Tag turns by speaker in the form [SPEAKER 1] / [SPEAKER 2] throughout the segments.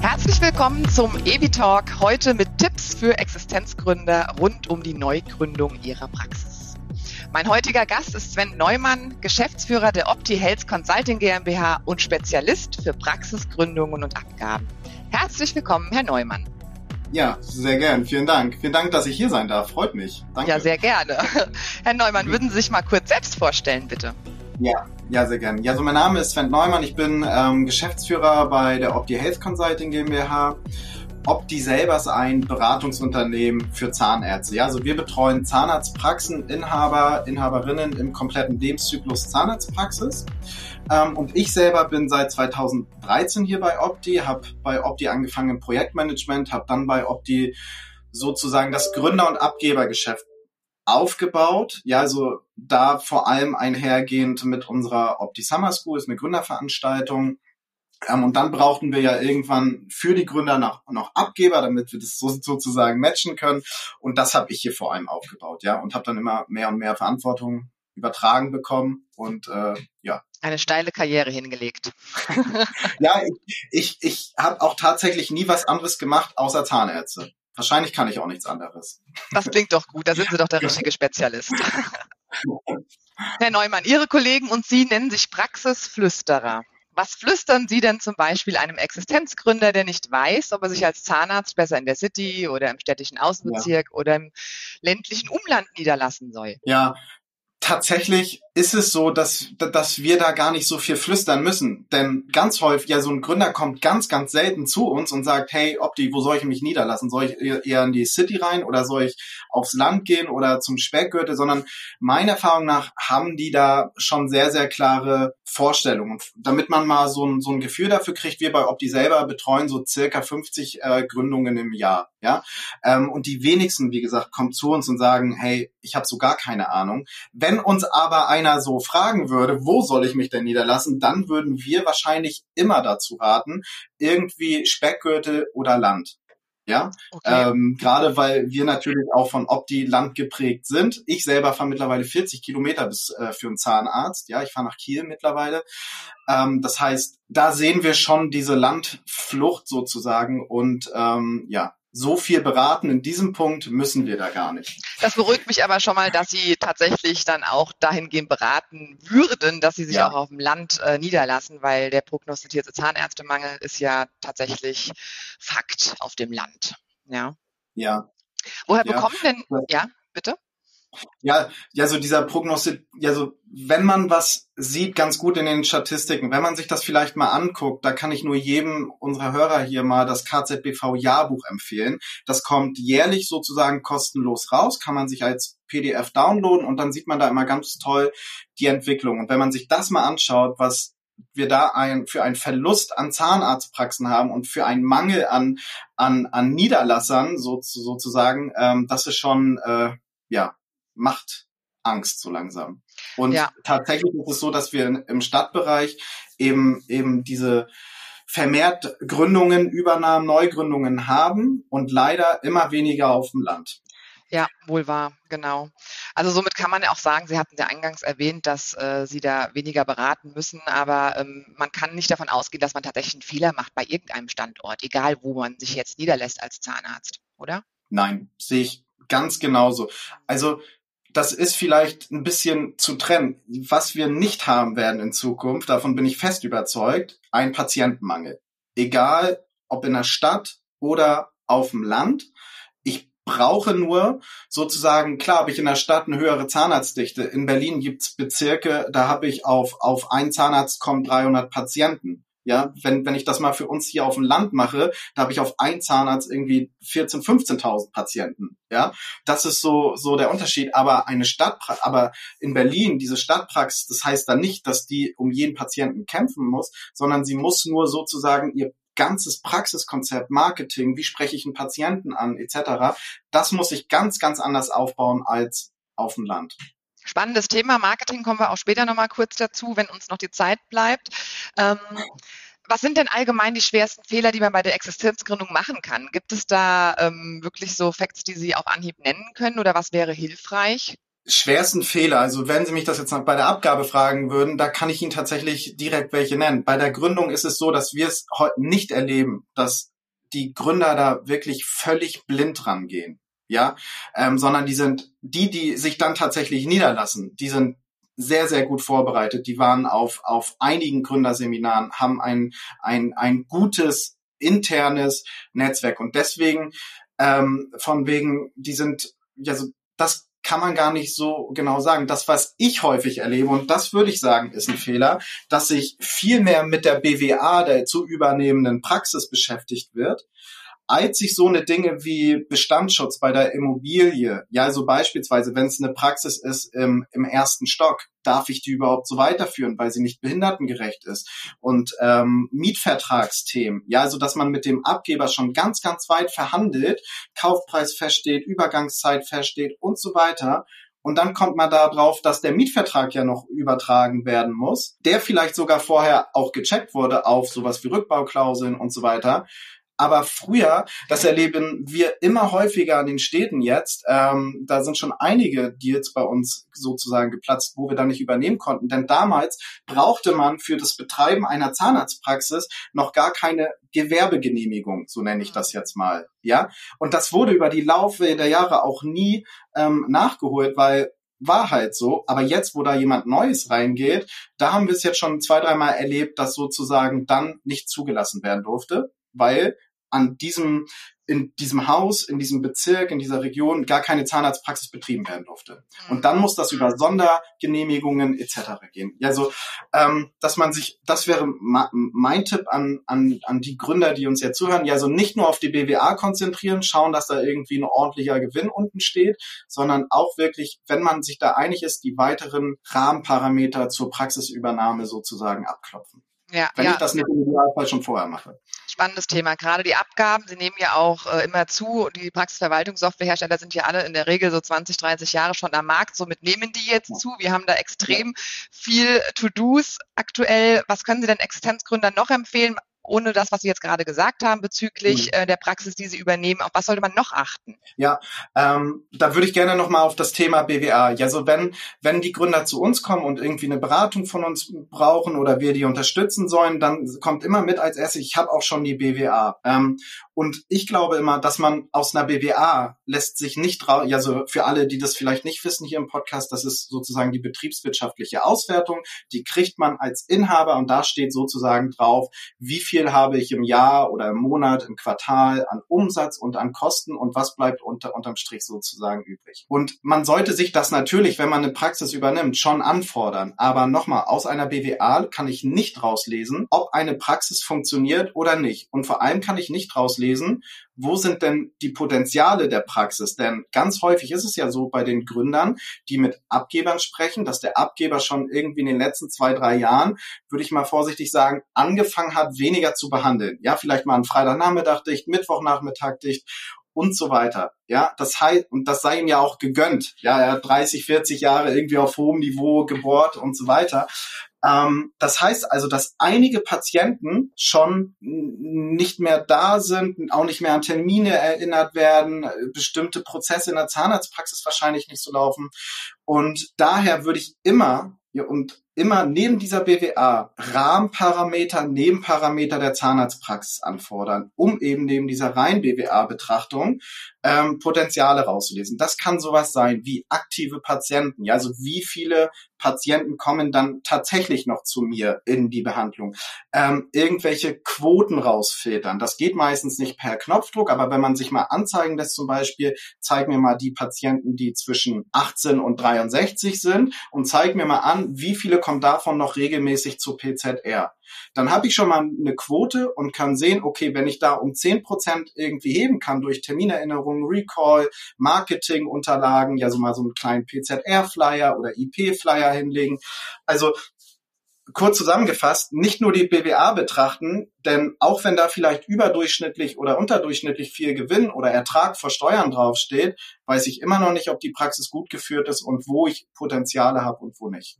[SPEAKER 1] Herzlich willkommen zum EBI Talk, heute mit Tipps für Existenzgründer rund um die Neugründung ihrer Praxis. Mein heutiger Gast ist Sven Neumann, Geschäftsführer der Opti Health Consulting GmbH und Spezialist für Praxisgründungen und Abgaben. Herzlich willkommen, Herr Neumann.
[SPEAKER 2] Ja, sehr gern. Vielen Dank. Vielen Dank, dass ich hier sein darf. Freut mich.
[SPEAKER 1] Danke. Ja, sehr gerne. Herr Neumann, würden Sie sich mal kurz selbst vorstellen, bitte?
[SPEAKER 2] Ja, ja, sehr gerne. Ja, so mein Name ist Sven Neumann. Ich bin ähm, Geschäftsführer bei der Opti Health Consulting GmbH. Opti selber ist ein Beratungsunternehmen für Zahnärzte. Ja, also wir betreuen Zahnarztpraxen, Inhaber, Inhaberinnen im kompletten Lebenszyklus Zahnarztpraxis. Ähm, und ich selber bin seit 2013 hier bei Opti, habe bei Opti angefangen im Projektmanagement, habe dann bei Opti sozusagen das Gründer- und Abgebergeschäft aufgebaut. Ja, also da vor allem einhergehend mit unserer Opti Summer School, ist eine Gründerveranstaltung. Ähm, und dann brauchten wir ja irgendwann für die Gründer noch, noch Abgeber, damit wir das so, sozusagen matchen können. Und das habe ich hier vor allem aufgebaut, ja, und habe dann immer mehr und mehr Verantwortung übertragen bekommen und äh, ja.
[SPEAKER 1] Eine steile Karriere hingelegt.
[SPEAKER 2] ja, ich, ich, ich habe auch tatsächlich nie was anderes gemacht außer Zahnärzte. Wahrscheinlich kann ich auch nichts anderes.
[SPEAKER 1] Das klingt doch gut, da sind Sie doch der richtige Spezialist. Herr Neumann, Ihre Kollegen und Sie nennen sich Praxisflüsterer. Was flüstern Sie denn zum Beispiel einem Existenzgründer, der nicht weiß, ob er sich als Zahnarzt besser in der City oder im städtischen Außenbezirk ja. oder im ländlichen Umland niederlassen soll?
[SPEAKER 2] Ja, tatsächlich ist es so, dass, dass wir da gar nicht so viel flüstern müssen. Denn ganz häufig, ja, so ein Gründer kommt ganz, ganz selten zu uns und sagt, hey, Opti, wo soll ich mich niederlassen? Soll ich eher in die City rein oder soll ich aufs Land gehen oder zum Speckgürtel? Sondern meiner Erfahrung nach haben die da schon sehr, sehr klare Vorstellungen. Damit man mal so ein, so ein Gefühl dafür kriegt, wir bei Opti selber betreuen so circa 50 äh, Gründungen im Jahr. Ja, ähm, Und die wenigsten, wie gesagt, kommen zu uns und sagen, hey, ich habe so gar keine Ahnung. Wenn uns aber einer so fragen würde, wo soll ich mich denn niederlassen, dann würden wir wahrscheinlich immer dazu raten, irgendwie Speckgürtel oder Land. Ja, okay. ähm, gerade weil wir natürlich auch von Opti Land geprägt sind. Ich selber fahre mittlerweile 40 Kilometer bis äh, für einen Zahnarzt. Ja, ich fahre nach Kiel mittlerweile. Ähm, das heißt, da sehen wir schon diese Landflucht sozusagen und ähm, ja, so viel beraten in diesem Punkt müssen wir da gar nicht.
[SPEAKER 1] Das beruhigt mich aber schon mal, dass Sie tatsächlich dann auch dahingehend beraten würden, dass Sie sich ja. auch auf dem Land äh, niederlassen, weil der prognostizierte Zahnärztemangel ist ja tatsächlich Fakt auf dem Land. Ja.
[SPEAKER 2] Ja.
[SPEAKER 1] Woher ja. bekommen denn, ja, bitte?
[SPEAKER 2] Ja, ja, so dieser Prognostik, ja, so, wenn man was sieht, ganz gut in den Statistiken, wenn man sich das vielleicht mal anguckt, da kann ich nur jedem unserer Hörer hier mal das KZBV-Jahrbuch empfehlen. Das kommt jährlich sozusagen kostenlos raus, kann man sich als PDF downloaden und dann sieht man da immer ganz toll die Entwicklung. Und wenn man sich das mal anschaut, was wir da ein, für einen Verlust an Zahnarztpraxen haben und für einen Mangel an, an, an Niederlassern so, sozusagen, ähm, das ist schon, äh, ja, macht Angst so langsam. Und ja. tatsächlich ist es so, dass wir im Stadtbereich eben eben diese vermehrt Gründungen, Übernahmen, Neugründungen haben und leider immer weniger auf dem Land.
[SPEAKER 1] Ja, wohl wahr, genau. Also somit kann man ja auch sagen, Sie hatten ja eingangs erwähnt, dass äh, Sie da weniger beraten müssen, aber ähm, man kann nicht davon ausgehen, dass man tatsächlich einen Fehler macht bei irgendeinem Standort, egal wo man sich jetzt niederlässt als Zahnarzt, oder?
[SPEAKER 2] Nein, sehe ich ganz genauso. Also das ist vielleicht ein bisschen zu trennen. Was wir nicht haben werden in Zukunft, davon bin ich fest überzeugt, ein Patientenmangel. Egal ob in der Stadt oder auf dem Land. Ich brauche nur sozusagen, klar habe ich in der Stadt eine höhere Zahnarztdichte. In Berlin gibt's Bezirke, da habe ich auf, auf einen Zahnarzt kommen 300 Patienten. Ja, wenn, wenn ich das mal für uns hier auf dem Land mache, da habe ich auf einen Zahnarzt irgendwie 14, 15.000 Patienten. Ja, das ist so, so der Unterschied. Aber eine Stadtpraxis, aber in Berlin, diese Stadtpraxis, das heißt dann nicht, dass die um jeden Patienten kämpfen muss, sondern sie muss nur sozusagen ihr ganzes Praxiskonzept, Marketing, wie spreche ich einen Patienten an, etc., das muss ich ganz, ganz anders aufbauen als auf dem Land.
[SPEAKER 1] Spannendes Thema. Marketing kommen wir auch später nochmal kurz dazu, wenn uns noch die Zeit bleibt. Ähm, Was sind denn allgemein die schwersten Fehler, die man bei der Existenzgründung machen kann? Gibt es da ähm, wirklich so Facts, die Sie auf Anhieb nennen können oder was wäre hilfreich?
[SPEAKER 2] schwersten Fehler, also wenn Sie mich das jetzt bei der Abgabe fragen würden, da kann ich Ihnen tatsächlich direkt welche nennen. Bei der Gründung ist es so, dass wir es heute nicht erleben, dass die Gründer da wirklich völlig blind rangehen, ja, ähm, sondern die sind die, die sich dann tatsächlich niederlassen, die sind sehr, sehr gut vorbereitet. Die waren auf, auf einigen Gründerseminaren, haben ein, ein, ein gutes internes Netzwerk. Und deswegen, ähm, von wegen, die sind, ja, so, das kann man gar nicht so genau sagen. Das, was ich häufig erlebe, und das würde ich sagen, ist ein Fehler, dass sich viel mehr mit der BWA, der zu übernehmenden Praxis beschäftigt wird, als sich so eine Dinge wie Bestandsschutz bei der Immobilie, ja, also beispielsweise, wenn es eine Praxis ist im, im ersten Stock, darf ich die überhaupt so weiterführen, weil sie nicht behindertengerecht ist? Und ähm, Mietvertragsthemen, ja, also dass man mit dem Abgeber schon ganz, ganz weit verhandelt, Kaufpreis feststeht, Übergangszeit feststeht und so weiter. Und dann kommt man da drauf, dass der Mietvertrag ja noch übertragen werden muss, der vielleicht sogar vorher auch gecheckt wurde auf sowas wie Rückbauklauseln und so weiter. Aber früher, das erleben wir immer häufiger an den Städten jetzt, ähm, da sind schon einige Deals bei uns sozusagen geplatzt, wo wir dann nicht übernehmen konnten. Denn damals brauchte man für das Betreiben einer Zahnarztpraxis noch gar keine Gewerbegenehmigung, so nenne ich das jetzt mal. Ja, und das wurde über die Laufe der Jahre auch nie ähm, nachgeholt, weil war halt so. Aber jetzt, wo da jemand Neues reingeht, da haben wir es jetzt schon zwei, dreimal erlebt, dass sozusagen dann nicht zugelassen werden durfte, weil an diesem, in diesem Haus, in diesem Bezirk, in dieser Region gar keine Zahnarztpraxis betrieben werden durfte. Mhm. Und dann muss das über Sondergenehmigungen etc. gehen. Also, ähm, dass man sich, das wäre mein Tipp an, an, an die Gründer, die uns jetzt zuhören, ja, also nicht nur auf die BWA konzentrieren, schauen, dass da irgendwie ein ordentlicher Gewinn unten steht, sondern auch wirklich, wenn man sich da einig ist, die weiteren Rahmenparameter zur Praxisübernahme sozusagen abklopfen. Ja, wenn ja. ich das nicht im Idealfall schon vorher mache
[SPEAKER 1] spannendes Thema. Gerade die Abgaben, sie nehmen ja auch äh, immer zu. Die Praxisverwaltungssoftwarehersteller sind ja alle in der Regel so 20, 30 Jahre schon am Markt. Somit nehmen die jetzt zu. Wir haben da extrem viel To-Dos aktuell. Was können Sie denn Existenzgründern noch empfehlen? Ohne das, was Sie jetzt gerade gesagt haben bezüglich mhm. äh, der Praxis, die Sie übernehmen. Auf was sollte man noch achten?
[SPEAKER 2] Ja, ähm, da würde ich gerne nochmal auf das Thema BWA. Ja, so wenn, wenn die Gründer zu uns kommen und irgendwie eine Beratung von uns brauchen oder wir die unterstützen sollen, dann kommt immer mit als erstes, ich habe auch schon die BWA. Ähm, und ich glaube immer, dass man aus einer BWA lässt sich nicht drauf, ja, so für alle, die das vielleicht nicht wissen hier im Podcast, das ist sozusagen die betriebswirtschaftliche Auswertung. Die kriegt man als Inhaber und da steht sozusagen drauf, wie viel habe ich im Jahr oder im Monat, im Quartal an Umsatz und an Kosten und was bleibt unter, unterm Strich sozusagen übrig. Und man sollte sich das natürlich, wenn man eine Praxis übernimmt, schon anfordern. Aber nochmal, aus einer BWA kann ich nicht rauslesen, ob eine Praxis funktioniert oder nicht. Und vor allem kann ich nicht rauslesen, lesen, wo sind denn die Potenziale der Praxis? Denn ganz häufig ist es ja so bei den Gründern, die mit Abgebern sprechen, dass der Abgeber schon irgendwie in den letzten zwei, drei Jahren, würde ich mal vorsichtig sagen, angefangen hat, weniger zu behandeln. Ja, vielleicht mal einen Freitagnachmittag dicht, Mittwochnachmittag dicht und so weiter. Ja, das heißt, und das sei ihm ja auch gegönnt. Ja, er hat 30, 40 Jahre irgendwie auf hohem Niveau gebohrt und so weiter. Ähm, das heißt also, dass einige Patienten schon nicht mehr da sind, auch nicht mehr an Termine erinnert werden, bestimmte Prozesse in der Zahnarztpraxis wahrscheinlich nicht so laufen. Und daher würde ich immer und immer neben dieser BWA Rahmenparameter, Nebenparameter der Zahnarztpraxis anfordern, um eben neben dieser rein BWA-Betrachtung ähm, Potenziale rauszulesen. Das kann sowas sein wie aktive Patienten, ja, also wie viele Patienten kommen dann tatsächlich noch zu mir in die Behandlung. Ähm, irgendwelche Quoten rausfiltern. Das geht meistens nicht per Knopfdruck, aber wenn man sich mal anzeigen lässt, zum Beispiel, zeig mir mal die Patienten, die zwischen 18 und 63 sind und zeig mir mal an, wie viele kommen davon noch regelmäßig zu PZR. Dann habe ich schon mal eine Quote und kann sehen, okay, wenn ich da um 10 Prozent irgendwie heben kann durch Terminerinnerungen, Recall, Marketingunterlagen, ja so mal so einen kleinen PZR-Flyer oder IP-Flyer hinlegen. Also kurz zusammengefasst, nicht nur die BWA betrachten, denn auch wenn da vielleicht überdurchschnittlich oder unterdurchschnittlich viel Gewinn oder Ertrag vor Steuern draufsteht, weiß ich immer noch nicht, ob die Praxis gut geführt ist und wo ich Potenziale habe und wo nicht.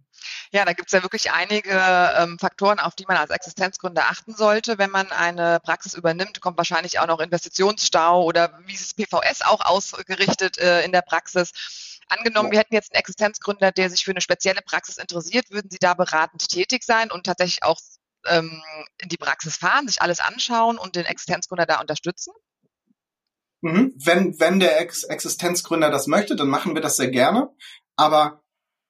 [SPEAKER 1] Ja, da gibt es ja wirklich einige ähm, Faktoren, auf die man als Existenzgründer achten sollte. Wenn man eine Praxis übernimmt, kommt wahrscheinlich auch noch Investitionsstau oder wie ist es PVS auch ausgerichtet äh, in der Praxis. Angenommen, wir hätten jetzt einen Existenzgründer, der sich für eine spezielle Praxis interessiert, würden Sie da beratend tätig sein und tatsächlich auch ähm, in die Praxis fahren, sich alles anschauen und den Existenzgründer da unterstützen?
[SPEAKER 2] Mhm. Wenn, wenn der Ex Existenzgründer das möchte, dann machen wir das sehr gerne. Aber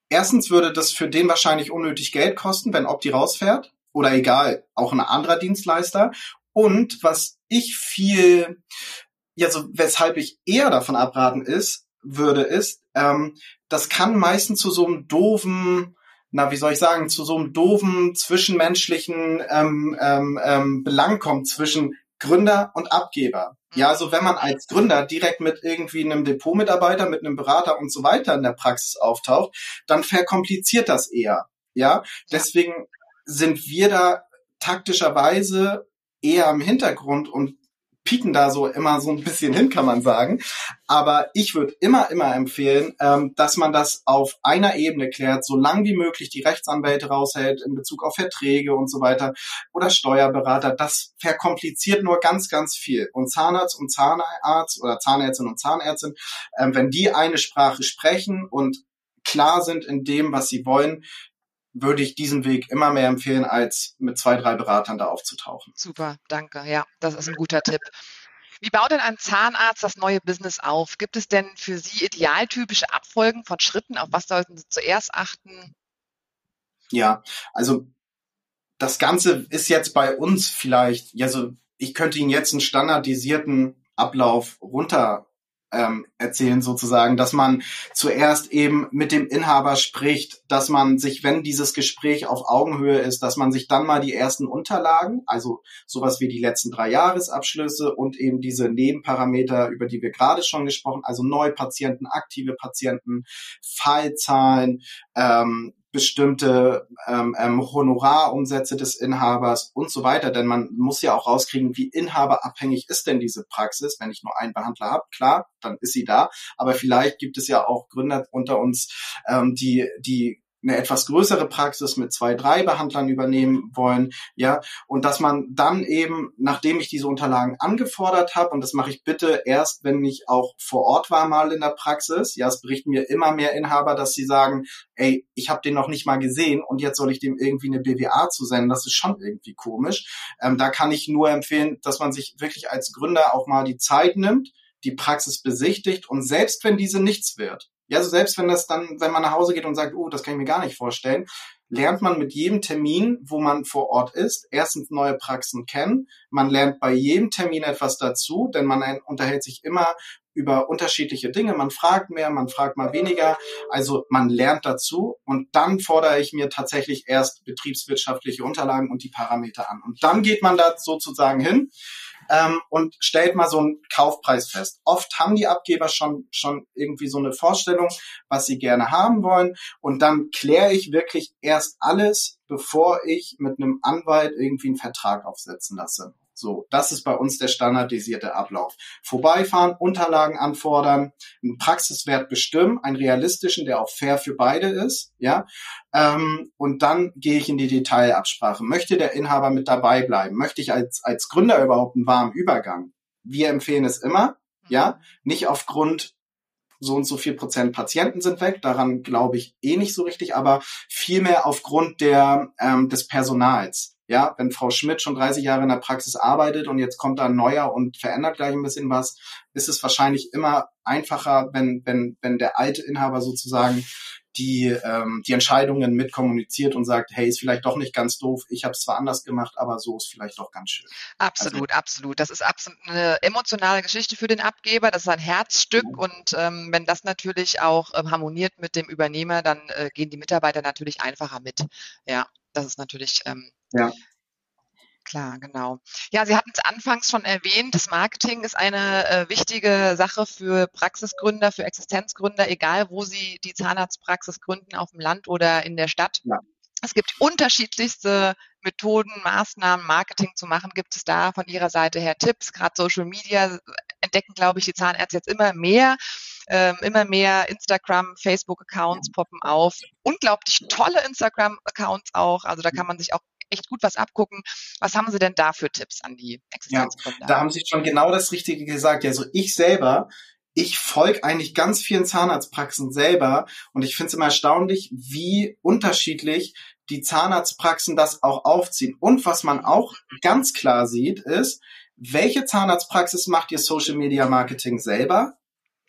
[SPEAKER 2] erstens würde das für den wahrscheinlich unnötig Geld kosten, wenn Opti rausfährt. Oder egal, auch ein anderer Dienstleister. Und was ich viel, ja, so weshalb ich eher davon abraten ist, würde, ist, ähm, das kann meistens zu so einem doofen, na, wie soll ich sagen, zu so einem doofen zwischenmenschlichen ähm, ähm, ähm, Belang kommt zwischen Gründer und Abgeber. Ja, also wenn man als Gründer direkt mit irgendwie einem Depotmitarbeiter, mit einem Berater und so weiter in der Praxis auftaucht, dann verkompliziert das eher. Ja, deswegen sind wir da taktischerweise eher im Hintergrund und pieken da so immer so ein bisschen hin, kann man sagen. Aber ich würde immer, immer empfehlen, ähm, dass man das auf einer Ebene klärt, so lang wie möglich die Rechtsanwälte raushält in Bezug auf Verträge und so weiter oder Steuerberater. Das verkompliziert nur ganz, ganz viel. Und Zahnarzt und Zahnarzt oder Zahnärztin und Zahnärztin, ähm, wenn die eine Sprache sprechen und klar sind in dem, was sie wollen, würde ich diesen Weg immer mehr empfehlen, als mit zwei, drei Beratern da aufzutauchen.
[SPEAKER 1] Super, danke. Ja, das ist ein guter Tipp. Wie baut denn ein Zahnarzt das neue Business auf? Gibt es denn für Sie idealtypische Abfolgen von Schritten? Auf was sollten Sie zuerst achten?
[SPEAKER 2] Ja, also das Ganze ist jetzt bei uns vielleicht, ja, so ich könnte Ihnen jetzt einen standardisierten Ablauf runter ähm, erzählen sozusagen, dass man zuerst eben mit dem Inhaber spricht, dass man sich, wenn dieses Gespräch auf Augenhöhe ist, dass man sich dann mal die ersten Unterlagen, also sowas wie die letzten drei Jahresabschlüsse und eben diese Nebenparameter, über die wir gerade schon gesprochen, also Neupatienten, aktive Patienten, Fallzahlen, ähm, bestimmte ähm, ähm, Honorarumsätze des Inhabers und so weiter. Denn man muss ja auch rauskriegen, wie inhaberabhängig ist denn diese Praxis. Wenn ich nur einen Behandler habe, klar, dann ist sie da. Aber vielleicht gibt es ja auch Gründer unter uns, ähm, die, die eine etwas größere Praxis mit zwei, drei Behandlern übernehmen wollen, ja, und dass man dann eben, nachdem ich diese Unterlagen angefordert habe, und das mache ich bitte erst, wenn ich auch vor Ort war mal in der Praxis, ja, es berichten mir immer mehr Inhaber, dass sie sagen, ey, ich habe den noch nicht mal gesehen und jetzt soll ich dem irgendwie eine BWA zusenden, das ist schon irgendwie komisch. Ähm, da kann ich nur empfehlen, dass man sich wirklich als Gründer auch mal die Zeit nimmt, die Praxis besichtigt und selbst wenn diese nichts wird, ja, also selbst wenn das dann, wenn man nach Hause geht und sagt, oh, das kann ich mir gar nicht vorstellen, lernt man mit jedem Termin, wo man vor Ort ist, erstens neue Praxen kennen. Man lernt bei jedem Termin etwas dazu, denn man unterhält sich immer über unterschiedliche Dinge. Man fragt mehr, man fragt mal weniger. Also man lernt dazu und dann fordere ich mir tatsächlich erst betriebswirtschaftliche Unterlagen und die Parameter an. Und dann geht man da sozusagen hin ähm, und stellt mal so einen Kaufpreis fest. Oft haben die Abgeber schon, schon irgendwie so eine Vorstellung, was sie gerne haben wollen. Und dann kläre ich wirklich erst alles, bevor ich mit einem Anwalt irgendwie einen Vertrag aufsetzen lasse. So, das ist bei uns der standardisierte Ablauf. Vorbeifahren, Unterlagen anfordern, einen Praxiswert bestimmen, einen realistischen, der auch fair für beide ist, ja. Ähm, und dann gehe ich in die Detailabsprache. Möchte der Inhaber mit dabei bleiben? Möchte ich als, als Gründer überhaupt einen warmen Übergang? Wir empfehlen es immer, ja. Nicht aufgrund so und so viel Prozent Patienten sind weg. Daran glaube ich eh nicht so richtig, aber vielmehr aufgrund der, ähm, des Personals. Ja, wenn Frau Schmidt schon 30 Jahre in der Praxis arbeitet und jetzt kommt da ein neuer und verändert gleich ein bisschen was, ist es wahrscheinlich immer einfacher, wenn, wenn, wenn der alte Inhaber sozusagen die, ähm, die Entscheidungen mitkommuniziert und sagt, hey, ist vielleicht doch nicht ganz doof, ich habe es zwar anders gemacht, aber so ist vielleicht doch ganz schön.
[SPEAKER 1] Absolut, also, absolut. Das ist absolut eine emotionale Geschichte für den Abgeber, das ist ein Herzstück ja. und ähm, wenn das natürlich auch ähm, harmoniert mit dem Übernehmer, dann äh, gehen die Mitarbeiter natürlich einfacher mit. Ja, das ist natürlich ähm, ja. Klar, genau. Ja, Sie hatten es anfangs schon erwähnt, das Marketing ist eine äh, wichtige Sache für Praxisgründer, für Existenzgründer, egal wo sie die Zahnarztpraxis gründen, auf dem Land oder in der Stadt. Ja. Es gibt unterschiedlichste Methoden, Maßnahmen, Marketing zu machen. Gibt es da von Ihrer Seite her Tipps? Gerade Social Media entdecken, glaube ich, die Zahnärzte jetzt immer mehr. Ähm, immer mehr Instagram, Facebook-Accounts poppen auf. Unglaublich tolle Instagram-Accounts auch. Also da kann man sich auch echt gut was abgucken. Was haben Sie denn da für Tipps an die Existenzgründer?
[SPEAKER 2] Ja, da haben Sie schon genau das Richtige gesagt. Also ich selber ich folge eigentlich ganz vielen Zahnarztpraxen selber und ich finde es immer erstaunlich, wie unterschiedlich die Zahnarztpraxen das auch aufziehen. Und was man auch ganz klar sieht, ist, welche Zahnarztpraxis macht ihr Social Media Marketing selber?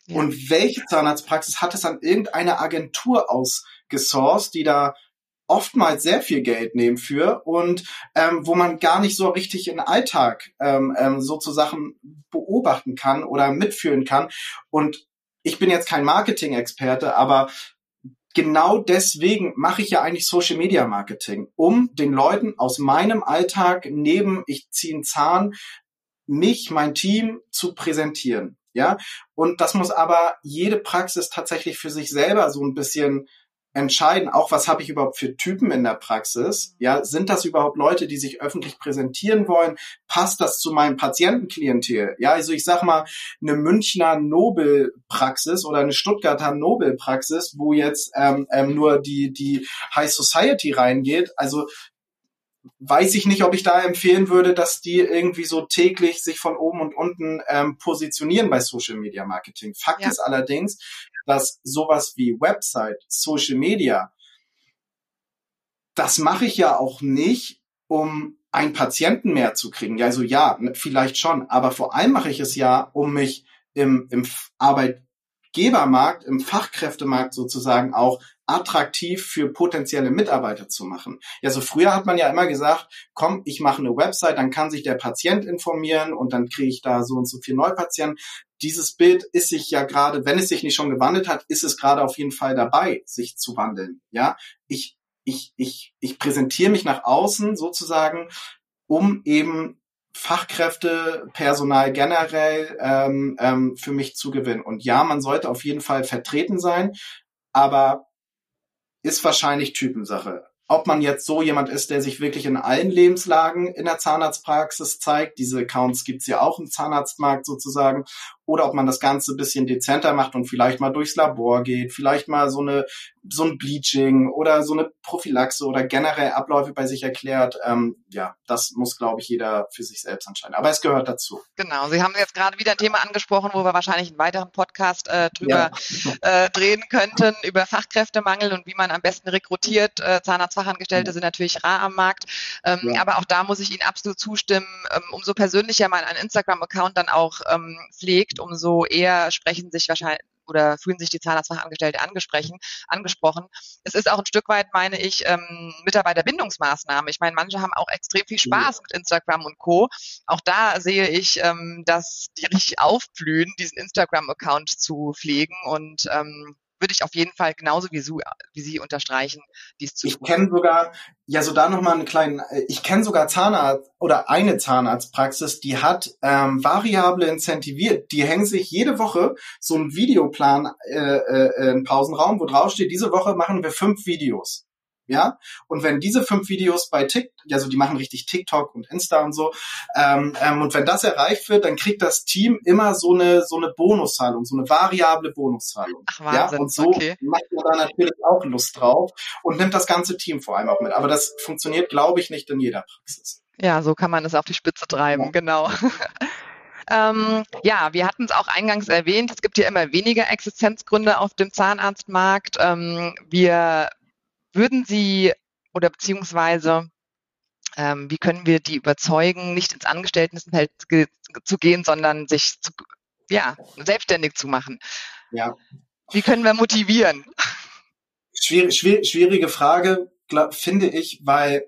[SPEAKER 2] Ja. Und welche Zahnarztpraxis hat es an irgendeine Agentur ausgesourced, die da oftmals sehr viel Geld nehmen für und ähm, wo man gar nicht so richtig im Alltag ähm, ähm, so zu Sachen beobachten kann oder mitführen kann. Und ich bin jetzt kein Marketing-Experte, aber genau deswegen mache ich ja eigentlich Social Media Marketing, um den Leuten aus meinem Alltag neben ich ziehe einen Zahn, mich, mein Team zu präsentieren. Ja, und das muss aber jede Praxis tatsächlich für sich selber so ein bisschen entscheiden, auch was habe ich überhaupt für Typen in der Praxis? Ja, sind das überhaupt Leute, die sich öffentlich präsentieren wollen? Passt das zu meinem Patientenklientel? Ja, also ich sag mal, eine Münchner Nobelpraxis oder eine Stuttgarter Nobelpraxis, wo jetzt ähm, ähm, nur die, die High Society reingeht, also weiß ich nicht, ob ich da empfehlen würde, dass die irgendwie so täglich sich von oben und unten ähm, positionieren bei Social Media Marketing. Fakt ja. ist allerdings, dass sowas wie Website, Social Media, das mache ich ja auch nicht, um einen Patienten mehr zu kriegen. Also ja, vielleicht schon, aber vor allem mache ich es ja, um mich im, im Arbeitgebermarkt, im Fachkräftemarkt sozusagen auch attraktiv für potenzielle Mitarbeiter zu machen. Ja, so früher hat man ja immer gesagt, komm, ich mache eine Website, dann kann sich der Patient informieren und dann kriege ich da so und so viel Neupatienten. Dieses Bild ist sich ja gerade, wenn es sich nicht schon gewandelt hat, ist es gerade auf jeden Fall dabei, sich zu wandeln. Ja, ich, ich, ich, ich präsentiere mich nach außen sozusagen, um eben Fachkräfte, Personal generell ähm, ähm, für mich zu gewinnen. Und ja, man sollte auf jeden Fall vertreten sein, aber ist wahrscheinlich Typensache. Ob man jetzt so jemand ist, der sich wirklich in allen Lebenslagen in der Zahnarztpraxis zeigt, diese Accounts gibt's ja auch im Zahnarztmarkt sozusagen, oder ob man das Ganze bisschen dezenter macht und vielleicht mal durchs Labor geht, vielleicht mal so eine so ein Bleaching oder so eine Prophylaxe oder generell Abläufe bei sich erklärt. Ähm, ja, das muss, glaube ich, jeder für sich selbst entscheiden. Aber es gehört dazu.
[SPEAKER 1] Genau. Sie haben jetzt gerade wieder ein Thema angesprochen, wo wir wahrscheinlich einen weiteren Podcast äh, drüber ja. äh, drehen könnten, über Fachkräftemangel und wie man am besten rekrutiert. Äh, Zahnarztfachangestellte ja. sind natürlich rar am Markt. Ähm, ja. Aber auch da muss ich Ihnen absolut zustimmen. Ähm, umso persönlicher man einen Instagram-Account dann auch ähm, pflegt, umso eher sprechen sich wahrscheinlich oder fühlen sich die Zahnarztfachangestellte angesprochen. angesprochen. Es ist auch ein Stück weit, meine ich, ähm, Mitarbeiterbindungsmaßnahme. Ich meine, manche haben auch extrem viel Spaß mit Instagram und Co. Auch da sehe ich, ähm, dass die richtig aufblühen, diesen Instagram-Account zu pflegen und ähm, würde ich auf jeden Fall genauso wie, Sie, wie Sie unterstreichen, dies zu
[SPEAKER 2] Ich kenne sogar, ja, so da nochmal einen kleinen, äh, ich kenne sogar Zahnarzt oder eine Zahnarztpraxis, die hat ähm, variable incentiviert. Die hängen sich jede Woche so einen Videoplan äh, äh, im Pausenraum, wo drauf steht, diese Woche machen wir fünf Videos ja. Und wenn diese fünf Videos bei TikTok, also die machen richtig TikTok und Insta und so, ähm, ähm, und wenn das erreicht wird, dann kriegt das Team immer so eine so eine Bonuszahlung, so eine variable Bonuszahlung. Ach, Wahnsinn, ja. Und so okay. macht man da natürlich auch Lust drauf und nimmt das ganze Team vor allem auch mit. Aber das funktioniert, glaube ich, nicht in jeder Praxis.
[SPEAKER 1] Ja, so kann man es auf die Spitze treiben, ja. genau. Ähm, ja, wir hatten es auch eingangs erwähnt, es gibt ja immer weniger Existenzgründe auf dem Zahnarztmarkt. Ähm, wir würden Sie oder beziehungsweise ähm, wie können wir die überzeugen, nicht ins Angestelltenverhältnis zu gehen, sondern sich zu, ja, selbstständig zu machen? Ja. Wie können wir motivieren?
[SPEAKER 2] Schwierig, schwierig, schwierige Frage, glaub, finde ich, weil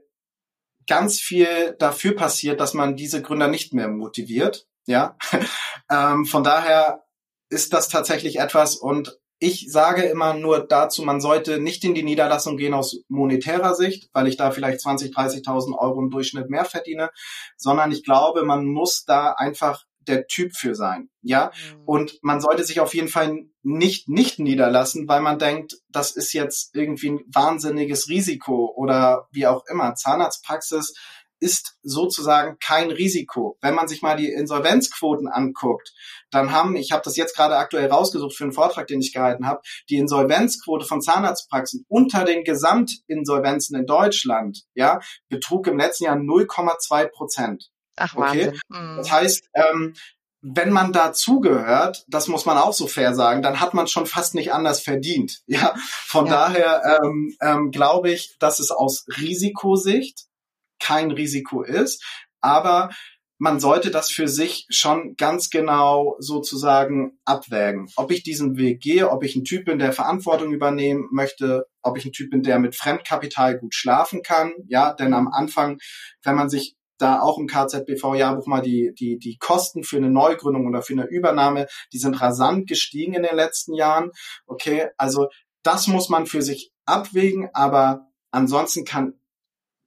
[SPEAKER 2] ganz viel dafür passiert, dass man diese Gründer nicht mehr motiviert. Ja, ähm, von daher ist das tatsächlich etwas und ich sage immer nur dazu, man sollte nicht in die Niederlassung gehen aus monetärer Sicht, weil ich da vielleicht 20, 30.000 Euro im Durchschnitt mehr verdiene, sondern ich glaube, man muss da einfach der Typ für sein, ja. Mhm. Und man sollte sich auf jeden Fall nicht nicht niederlassen, weil man denkt, das ist jetzt irgendwie ein wahnsinniges Risiko oder wie auch immer. Zahnarztpraxis ist sozusagen kein Risiko. Wenn man sich mal die Insolvenzquoten anguckt, dann haben, ich habe das jetzt gerade aktuell rausgesucht für einen Vortrag, den ich gehalten habe, die Insolvenzquote von Zahnarztpraxen unter den Gesamtinsolvenzen in Deutschland, ja, betrug im letzten Jahr 0,2 Prozent.
[SPEAKER 1] Ach, okay? Mhm.
[SPEAKER 2] Das heißt, ähm, wenn man dazugehört, das muss man auch so fair sagen, dann hat man schon fast nicht anders verdient. Ja, von ja. daher ähm, ähm, glaube ich, dass es aus Risikosicht kein Risiko ist. Aber man sollte das für sich schon ganz genau sozusagen abwägen. Ob ich diesen Weg gehe, ob ich ein Typ bin, der Verantwortung übernehmen möchte, ob ich ein Typ bin, der mit Fremdkapital gut schlafen kann. Ja, denn am Anfang, wenn man sich da auch im KZBV-Jahrbuch mal die, die, die Kosten für eine Neugründung oder für eine Übernahme, die sind rasant gestiegen in den letzten Jahren. Okay, also das muss man für sich abwägen, aber ansonsten kann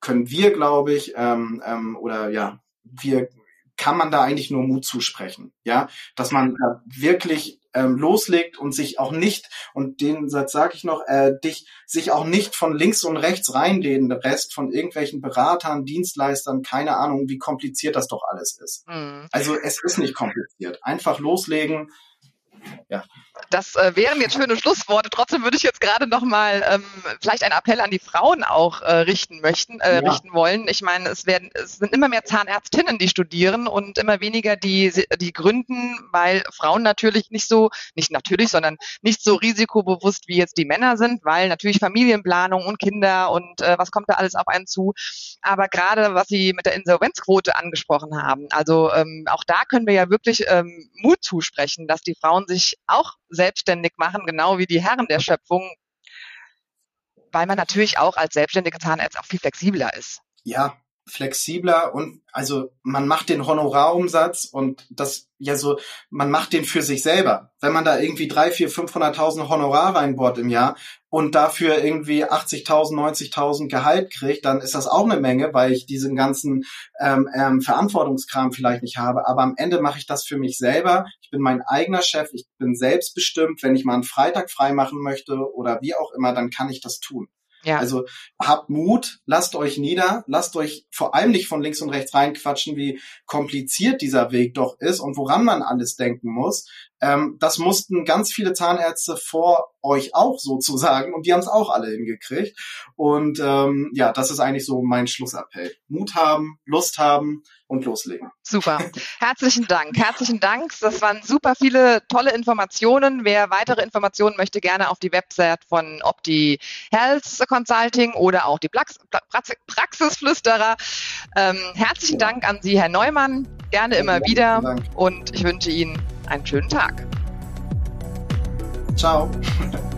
[SPEAKER 2] können wir, glaube ich, ähm, ähm, oder ja, wir kann man da eigentlich nur Mut zusprechen, ja, dass man da wirklich ähm, loslegt und sich auch nicht und den Satz sage ich noch, äh, dich sich auch nicht von links und rechts reinlehnen Rest von irgendwelchen Beratern, Dienstleistern, keine Ahnung, wie kompliziert das doch alles ist. Mhm. Also es ist nicht kompliziert, einfach loslegen,
[SPEAKER 1] ja. Das äh, wären jetzt schöne Schlussworte. Trotzdem würde ich jetzt gerade noch mal ähm, vielleicht einen Appell an die Frauen auch äh, richten möchten, äh, ja. richten wollen. Ich meine, es werden, es sind immer mehr Zahnärztinnen, die studieren und immer weniger die, die gründen, weil Frauen natürlich nicht so, nicht natürlich, sondern nicht so risikobewusst wie jetzt die Männer sind, weil natürlich Familienplanung und Kinder und äh, was kommt da alles auf einen zu. Aber gerade was Sie mit der Insolvenzquote angesprochen haben, also ähm, auch da können wir ja wirklich ähm, Mut zusprechen, dass die Frauen sich auch selbstständig machen, genau wie die Herren der Schöpfung, weil man natürlich auch als selbstständige Zahnarzt auch viel flexibler ist.
[SPEAKER 2] Ja, flexibler und also man macht den Honorarumsatz und das ja so, man macht den für sich selber. Wenn man da irgendwie drei, vier, 500.000 Honorar reinbohrt im Jahr und dafür irgendwie 80.000, 90.000 Gehalt kriegt, dann ist das auch eine Menge, weil ich diesen ganzen ähm, ähm, Verantwortungskram vielleicht nicht habe. Aber am Ende mache ich das für mich selber. Ich bin mein eigener Chef, ich bin selbstbestimmt. Wenn ich mal einen Freitag frei machen möchte oder wie auch immer, dann kann ich das tun. Ja. Also habt Mut, lasst euch nieder, lasst euch vor allem nicht von links und rechts reinquatschen, wie kompliziert dieser Weg doch ist und woran man alles denken muss. Ähm, das mussten ganz viele Zahnärzte vor euch auch sozusagen und die haben es auch alle hingekriegt. Und ähm, ja, das ist eigentlich so mein Schlussappell. Mut haben, Lust haben und loslegen.
[SPEAKER 1] Super. Herzlichen Dank. Herzlichen Dank. Das waren super viele tolle Informationen. Wer weitere Informationen möchte, gerne auf die Website von Opti Health Consulting oder auch die Prax Praxisflüsterer. Ähm, herzlichen Dank an Sie, Herr Neumann. Gerne immer wieder. Und ich wünsche Ihnen einen schönen Tag.
[SPEAKER 2] Ciao.